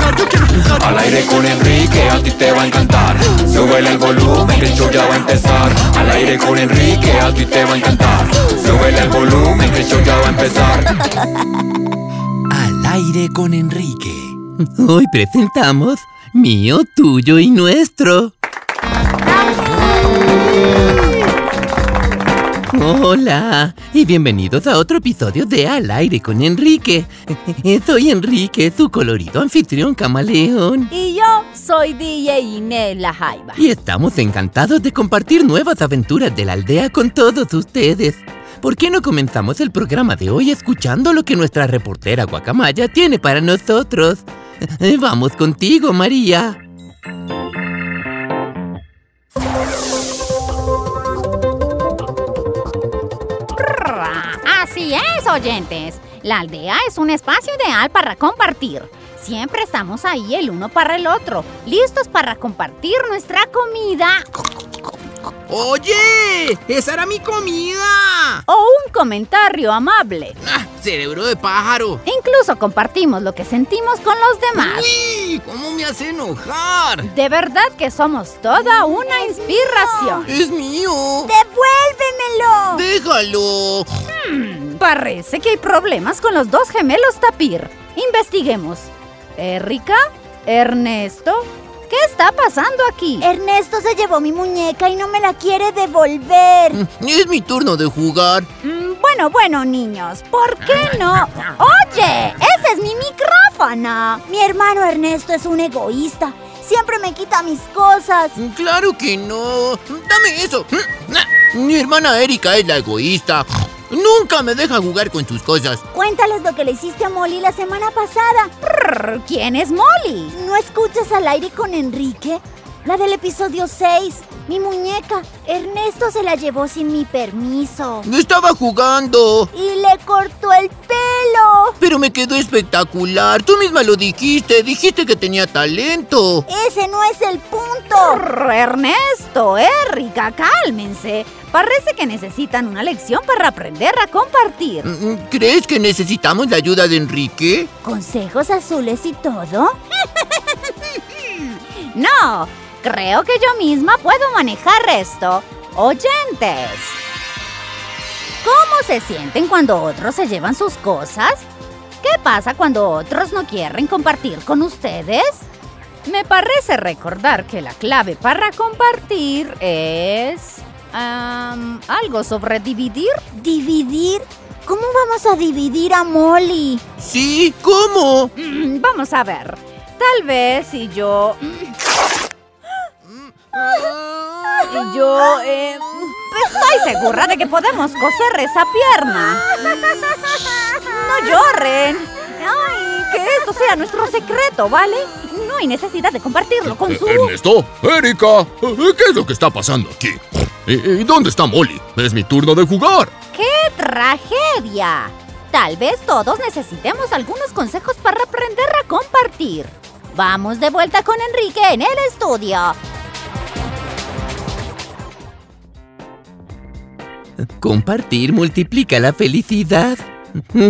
Yo quiero jugar, yo quiero jugar. Al aire con Enrique, a ti te va a encantar. Súbele el volumen, que el show ya va a empezar. Al aire con Enrique, a ti te va a encantar. Súbele el volumen, que el show ya va a empezar. Al aire con Enrique. Hoy presentamos mío, tuyo y nuestro. Hola y bienvenidos a otro episodio de Al aire con Enrique. Soy Enrique, su colorido anfitrión camaleón. Y yo soy DJ Inés La Jaiba. Y estamos encantados de compartir nuevas aventuras de la aldea con todos ustedes. ¿Por qué no comenzamos el programa de hoy escuchando lo que nuestra reportera Guacamaya tiene para nosotros? Vamos contigo, María. Así es, oyentes. La aldea es un espacio ideal para compartir. Siempre estamos ahí el uno para el otro, listos para compartir nuestra comida Oye, esa era mi comida. o un comentario amable. Ah, cerebro de pájaro. Incluso compartimos lo que sentimos con los demás. Uy, ¿cómo me hace enojar? De verdad que somos toda una inspiración. Es mío. ¡Devuélvemelo! Déjalo. Parece que hay problemas con los dos gemelos Tapir. Investiguemos. Erika, Ernesto, ¿qué está pasando aquí? Ernesto se llevó mi muñeca y no me la quiere devolver. Es mi turno de jugar. Mm, bueno, bueno, niños, ¿por qué no? Oye, ese es mi micrófono. Mi hermano Ernesto es un egoísta. Siempre me quita mis cosas. Claro que no. Dame eso. Mi hermana Erika es la egoísta. Nunca me deja jugar con sus cosas. Cuéntales lo que le hiciste a Molly la semana pasada. Prr, ¿Quién es Molly? ¿No escuchas al aire con Enrique? La del episodio 6. Mi muñeca. Ernesto se la llevó sin mi permiso. Estaba jugando. Y le cortó el pelo. Pero me quedó espectacular. Tú misma lo dijiste. Dijiste que tenía talento. Ese no es el punto. Ernesto, Erika, cálmense. Parece que necesitan una lección para aprender a compartir. Mm, ¿Crees que necesitamos la ayuda de Enrique? ¿Consejos azules y todo? No, creo que yo misma puedo manejar esto. Oyentes. ¿Cómo se sienten cuando otros se llevan sus cosas? ¿Qué pasa cuando otros no quieren compartir con ustedes? Me parece recordar que la clave para compartir es... am, algo sobre dividir. ¿Dividir? ¿Cómo vamos a dividir a Molly? Sí, ¿cómo? Mm, Vamos a ver. Tal vez si yo... Y yo... eh, estoy segura de que podemos coser esa pierna. No lloren. Ay, que esto sea nuestro secreto, ¿vale? No hay necesidad de compartirlo con su... Ernesto, Erika, ¿qué es lo que está pasando aquí? ¿Y dónde está Molly? Es mi turno de jugar. ¡Qué tragedia! Tal vez todos necesitemos algunos consejos para aprender a compartir. Vamos de vuelta con Enrique en el estudio. Compartir multiplica la felicidad.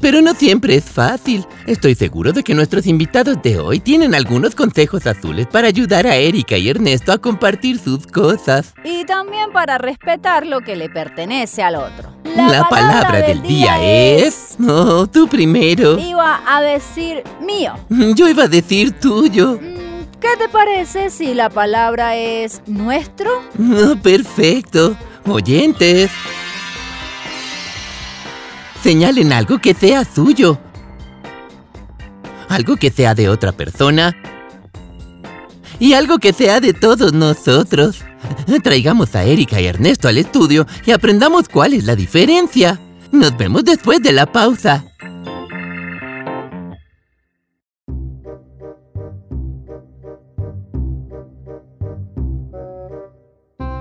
Pero no siempre es fácil. Estoy seguro de que nuestros invitados de hoy tienen algunos consejos azules para ayudar a Erika y Ernesto a compartir sus cosas. Y también para respetar lo que le pertenece al otro. La, palabra, del día es... Oh, tú primero. Iba a decir mío. Yo iba a decir tuyo. Mm, ¿Qué te parece si la palabra es nuestro? Oh, perfecto. Oyentes. Señalen algo que sea suyo. Algo que sea de otra persona. Y algo que sea de todos nosotros. Traigamos a Erika y Ernesto al estudio y aprendamos cuál es la diferencia. Nos vemos después de la pausa.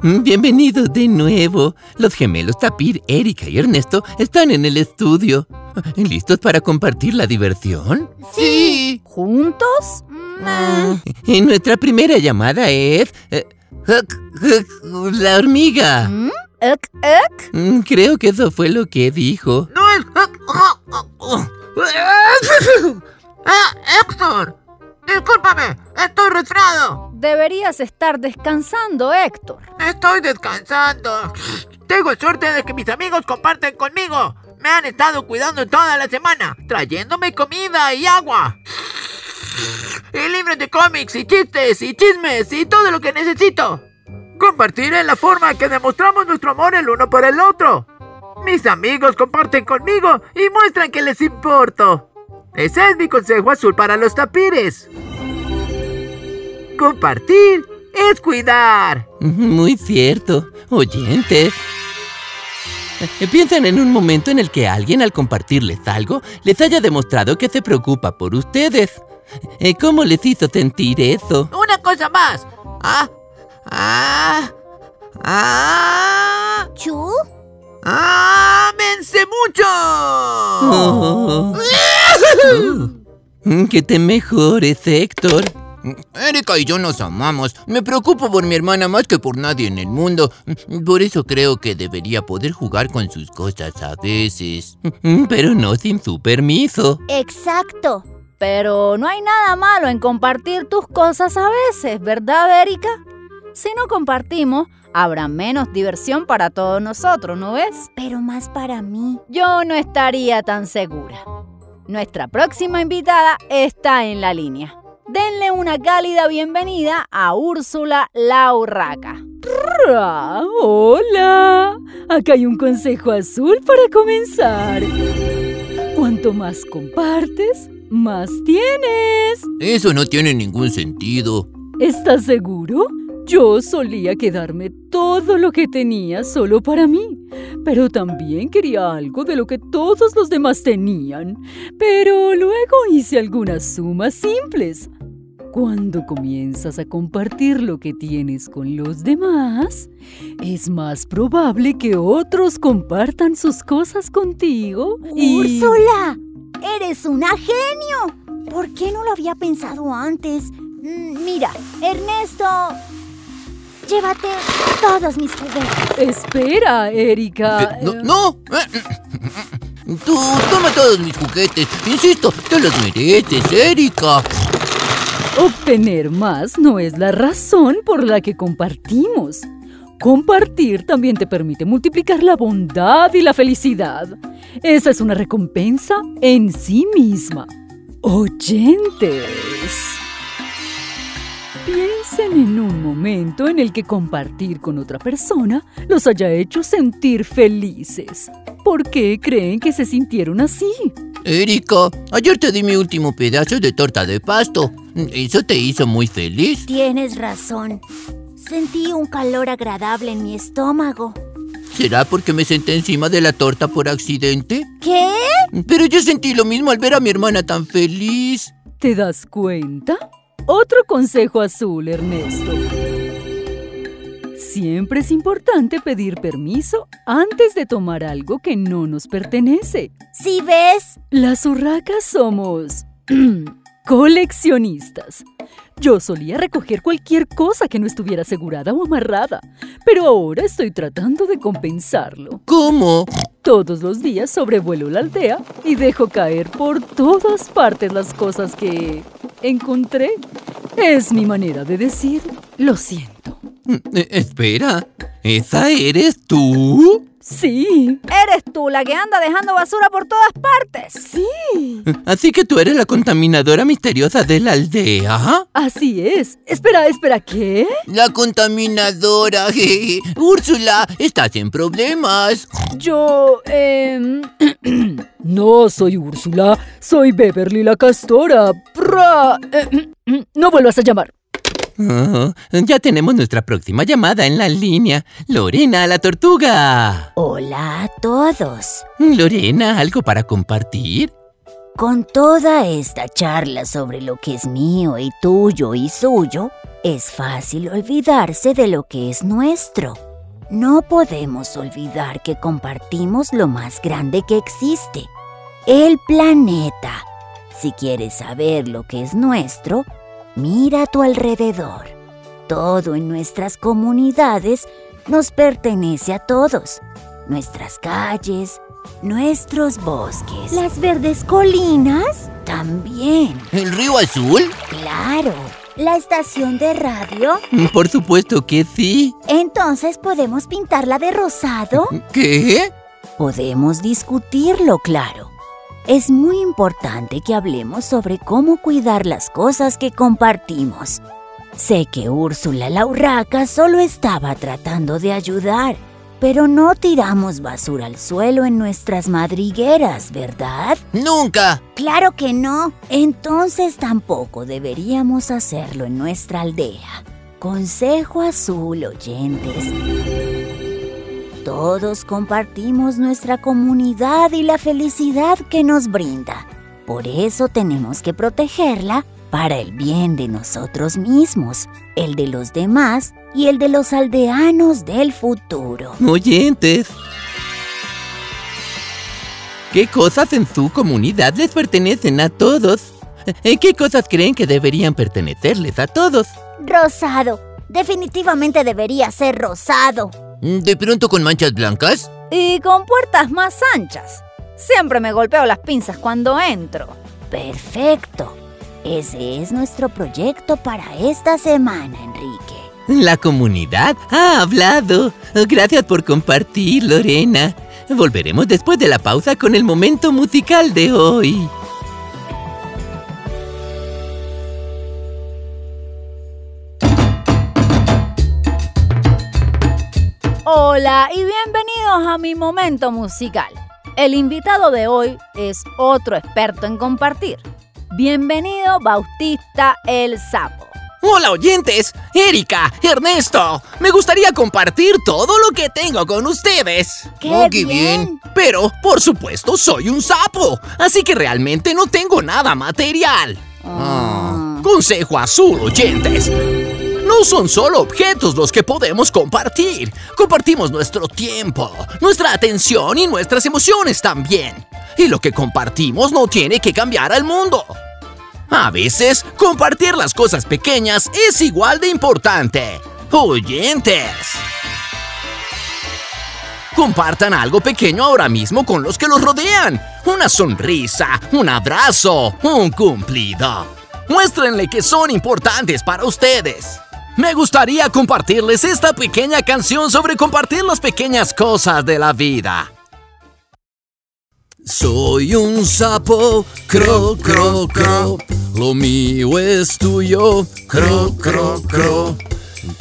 Bienvenidos de nuevo. Los gemelos Tapir, Erika y Ernesto están en el estudio. ¿Listos para compartir la diversión? Sí. ¿Juntos? Y nuestra primera llamada es... eh, la hormiga. ¿Mm? Mm, Creo que eso fue lo que dijo. No es... ¡Ah, Héctor! Discúlpame, estoy resfriado. Deberías estar descansando, Héctor. Estoy descansando. Tengo suerte de que mis amigos comparten conmigo. Me han estado cuidando toda la semana, trayéndome comida y agua. Y libros de cómics y chistes y chismes y todo lo que necesito. Compartir es la forma que demostramos nuestro amor el uno por el otro. Mis amigos comparten conmigo y muestran que les importo. Ese es mi consejo azul para los tapires. Compartir es cuidar. Muy cierto. Oyentes. Eh, Piensen en un momento en el que alguien al compartirles algo les haya demostrado que se preocupa por ustedes. Eh, ¿Cómo les hizo sentir eso? Una cosa más. Ah, ah, ah, ¿Chu? ¡Ámense mucho! Oh. Oh. Que te mejores, Héctor. Erika y yo nos amamos. Me preocupo por mi hermana más que por nadie en el mundo. Por eso creo que debería poder jugar con sus cosas a veces. Pero no sin su permiso. Exacto. Pero no hay nada malo en compartir tus cosas a veces, ¿verdad, Erika? Si no compartimos, habrá menos diversión para todos nosotros, ¿no ves? Pero más para mí. Yo no estaría tan segura. Nuestra próxima invitada está en la línea. Denle una cálida bienvenida a Úrsula la Urraca. ¡Ra! ¡Hola! Acá hay un consejo azul para comenzar. Cuanto más compartes, más tienes. Eso no tiene ningún sentido. ¿Estás seguro? Yo solía quedarme todo lo que tenía solo para mí, pero también quería algo de lo que todos los demás tenían. Pero luego hice algunas sumas simples. Cuando comienzas a compartir lo que tienes con los demás, es más probable que otros compartan sus cosas contigo y... ¡Úrsula! ¡Eres una genio! ¿Por qué no lo había pensado antes? Mm, Mira, Ernesto, llévate todos mis juguetes. Espera, Erika. Eh, no, no. Tú, toma todos mis juguetes. Insisto, te los mereces, Erika. Obtener más no es la razón por la que compartimos. Compartir también te permite multiplicar la bondad y la felicidad. Esa es una recompensa en sí misma. Oyentes. Piensen en un momento en el que compartir con otra persona los haya hecho sentir felices. ¿Por qué creen que se sintieron así? Erika, ayer te di mi último pedazo de torta de pasto. ¿Eso te hizo muy feliz? Tienes razón. Sentí un calor agradable en mi estómago. ¿Será porque me senté encima de la torta por accidente? ¿Qué? Pero yo sentí lo mismo al ver a mi hermana tan feliz. ¿Te das cuenta? Otro consejo azul, Ernesto. Siempre es importante pedir permiso antes de tomar algo que no nos pertenece. ¿Sí ves? Las urracas somos coleccionistas. Yo solía recoger cualquier cosa que no estuviera asegurada o amarrada, pero ahora estoy tratando de compensarlo. ¿Cómo? Todos los días sobrevuelo la aldea y dejo caer por todas partes las cosas que encontré. Es mi manera de decir lo siento. Eh, Espera, ¿esa eres tú? Sí, Eres tú la que anda dejando basura por todas partes. sí. Así que tú eres la contaminadora misteriosa de la aldea. Así es. Espera, espera, ¿qué? La contaminadora. jeje. Úrsula, estás en problemas. Yo, eh... no soy Úrsula, soy Beverly la castora. Eh, no vuelvas a llamar. Oh, ya tenemos nuestra próxima llamada en la línea. Lorena, la tortuga. Hola a todos. Lorena, ¿algo para compartir? Con toda esta charla sobre lo que es mío y tuyo y suyo, Es fácil olvidarse de lo que es nuestro. No podemos olvidar que compartimos lo más grande que existe, el planeta. Si quieres saber lo que es nuestro, mira a tu alrededor. Todo en nuestras comunidades nos pertenece a todos. Nuestras calles, nuestros bosques. ¿Las verdes colinas? También. ¿El río azul? Claro. ¿La estación de radio? Por supuesto que sí. Entonces podemos pintarla de rosado. ¿Qué? Podemos discutirlo, claro. Es muy importante que hablemos sobre cómo cuidar las cosas que compartimos. Sé que Úrsula la urraca solo estaba tratando de ayudar, pero no tiramos basura al suelo en nuestras madrigueras, ¿verdad? Nunca. Claro que no. Entonces tampoco deberíamos hacerlo en nuestra aldea. Consejo azul, oyentes. Todos compartimos nuestra comunidad y la felicidad que nos brinda. Por eso tenemos que protegerla para el bien de nosotros mismos, el de los demás y el de los aldeanos del futuro. Oyentes. ¿Qué cosas en su comunidad les pertenecen a todos? ¿En qué cosas creen que deberían pertenecerles a todos? Rosado. Definitivamente debería ser rosado. ¿De pronto con manchas blancas? Y con puertas más anchas. Siempre me golpeo las pinzas cuando entro. Perfecto. Ese es nuestro proyecto para esta semana, Enrique. La comunidad ha hablado. Gracias por compartir, Lorena. Volveremos después de la pausa con el momento musical de hoy. Hola y bienvenidos a mi momento musical. El invitado de hoy es otro experto en compartir. Bienvenido Bautista el Sapo. Hola oyentes, Erika, Ernesto. Me gustaría compartir todo lo que tengo con ustedes. ¡Qué, Oh, qué bien. Pero, por supuesto, soy un sapo, así que realmente no tengo nada material. Ah. Consejo azul, oyentes. No son solo objetos los que podemos compartir. Compartimos nuestro tiempo, nuestra atención y nuestras emociones también. Y lo que compartimos no tiene que cambiar al mundo. A veces, compartir las cosas pequeñas es igual de importante. Oyentes. Compartan algo pequeño ahora mismo con los que los rodean. Una sonrisa, un abrazo, un cumplido. Muéstrenle que son importantes para ustedes. Me gustaría compartirles esta pequeña canción sobre compartir las pequeñas cosas de la vida. Soy un sapo, cro, cro, cro. Lo mío es tuyo, cro, cro, cro.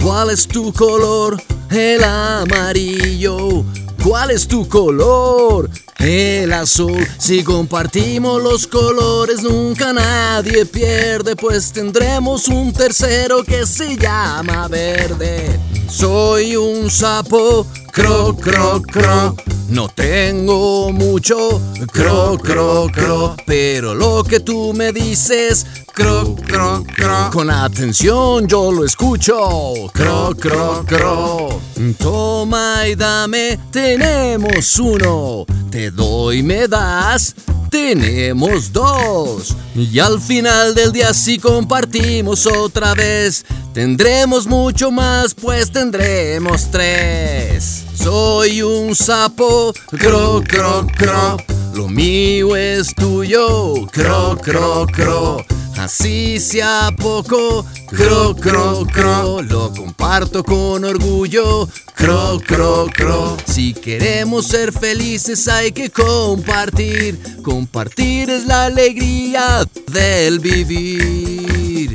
¿Cuál es tu color? El amarillo. ¿Cuál es tu color? El azul. Si compartimos los colores, nunca nadie pierde, pues tendremos un tercero que se llama verde. Soy un sapo, cro, cro, cro. No tengo mucho, cro, cro, cro. Pero lo que tú me dices, cro, cro, cro. Con atención yo lo escucho, cro, cro, cro. Toma y dame, tenemos uno. Te doy, me das. Tenemos dos. Y al final del día si compartimos otra vez, tendremos mucho más, pues tendremos tres. Soy un sapo, cro, cro, cro. Lo mío es tuyo, cro, cro, cro. Así sea poco, cro, cro, cro. Lo comparto con orgullo, cro, cro, cro. Si queremos ser felices hay que compartir. Compartir es la alegría del vivir.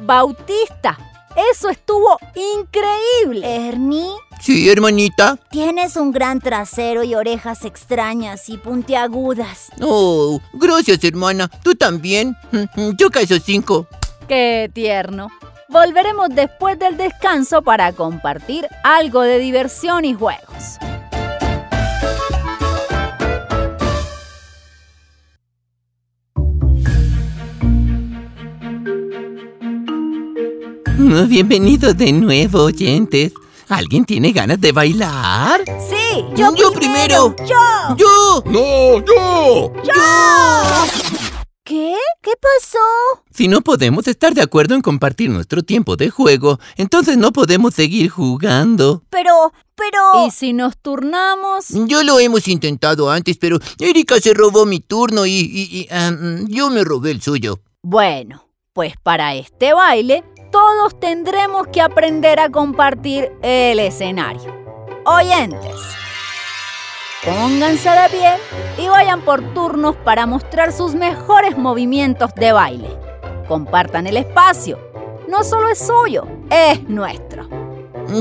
Bautista, eso estuvo increíble. Ernie, Sí, hermanita. tienes un gran trasero y orejas extrañas y puntiagudas. Oh, gracias, hermana. Tú también. Yo caso cinco. Qué tierno. Volveremos después del descanso para compartir algo de diversión y juegos. Bienvenidos de nuevo, oyentes. ¿Alguien tiene ganas de bailar? Sí, Yo primero. Yo. ¡Yo! ¡No, yo! ¿Qué? ¿Qué pasó? Si no podemos estar de acuerdo en compartir nuestro tiempo de juego, entonces no podemos seguir jugando. Pero, pero... ¿Y si nos turnamos? Yo lo hemos intentado antes, pero Erika se robó mi turno y, y- y, yo me robé el suyo. Bueno, pues para este baile todos tendremos que aprender a compartir el escenario. Oyentes, pónganse de pie y vayan por turnos para mostrar sus mejores movimientos de baile. Compartan el espacio. No solo es suyo, es nuestro.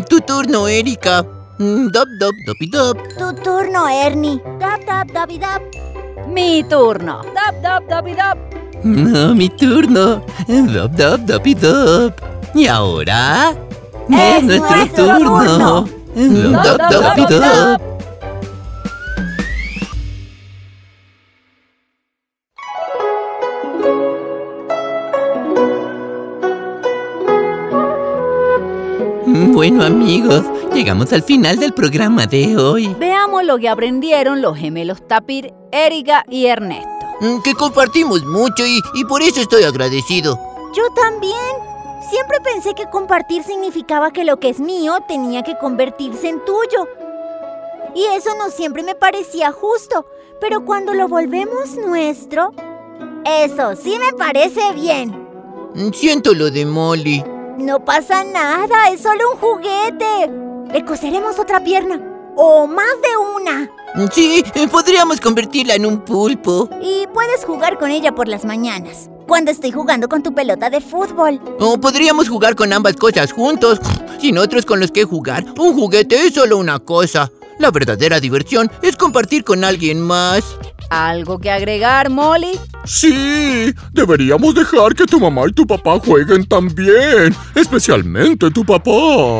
Tu turno, Erika. Mm, Dop, dop, dopi, dop. Tu turno, Ernie. Tap, tap, dabi, dap. Mi turno. Dabi, dap. No, mi turno. Dop, dop, dopi, dop. Y ahora... Es nuestro turno. Dop, dop, Dop, dop, dop. Bueno amigos, llegamos al final del programa de hoy. Veamos lo que aprendieron los gemelos Tapir, Erika y Ernesto. Mm, Que compartimos mucho y, y por eso estoy agradecido. Yo también. Siempre pensé que compartir significaba que lo que es mío tenía que convertirse en tuyo. Y eso no siempre me parecía justo. Pero cuando lo volvemos nuestro... Eso sí me parece bien. Mm, Siento lo de Molly. No pasa nada, es solo un juguete. Le coseremos otra pierna. O más de una. Sí, eh, podríamos convertirla en un pulpo. Y puedes jugar con ella por las mañanas. Cuando estoy jugando con tu pelota de fútbol. O podríamos jugar con ambas cosas juntos, sin otros con los que jugar. Un juguete es solo una cosa. La verdadera diversión es compartir con alguien más. ¿Algo que agregar, Molly? Sí, deberíamos dejar que tu mamá y tu papá jueguen también, especialmente tu papá.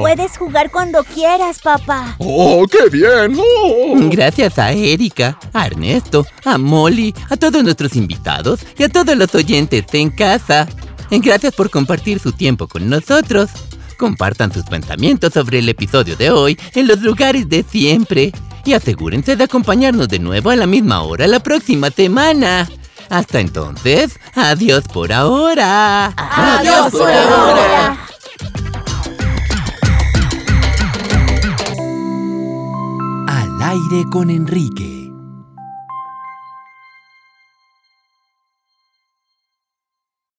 Puedes jugar cuando quieras, papá. ¡Oh, qué bien! ¡Oh! Gracias a Erika, a Ernesto, a Molly, a todos nuestros invitados y a todos los oyentes en casa. Gracias por compartir su tiempo con nosotros. Compartan sus pensamientos sobre el episodio de hoy en los lugares de siempre y asegúrense de acompañarnos de nuevo a la misma hora la próxima semana. Hasta entonces, adiós por ahora. Adiós por ahora. Al aire con Enrique.